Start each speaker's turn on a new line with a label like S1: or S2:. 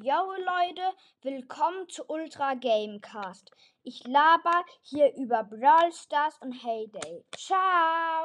S1: Yo Leute, willkommen zu Ultra Gamecast. Ich laber hier über Brawl Stars und Heyday. Ciao!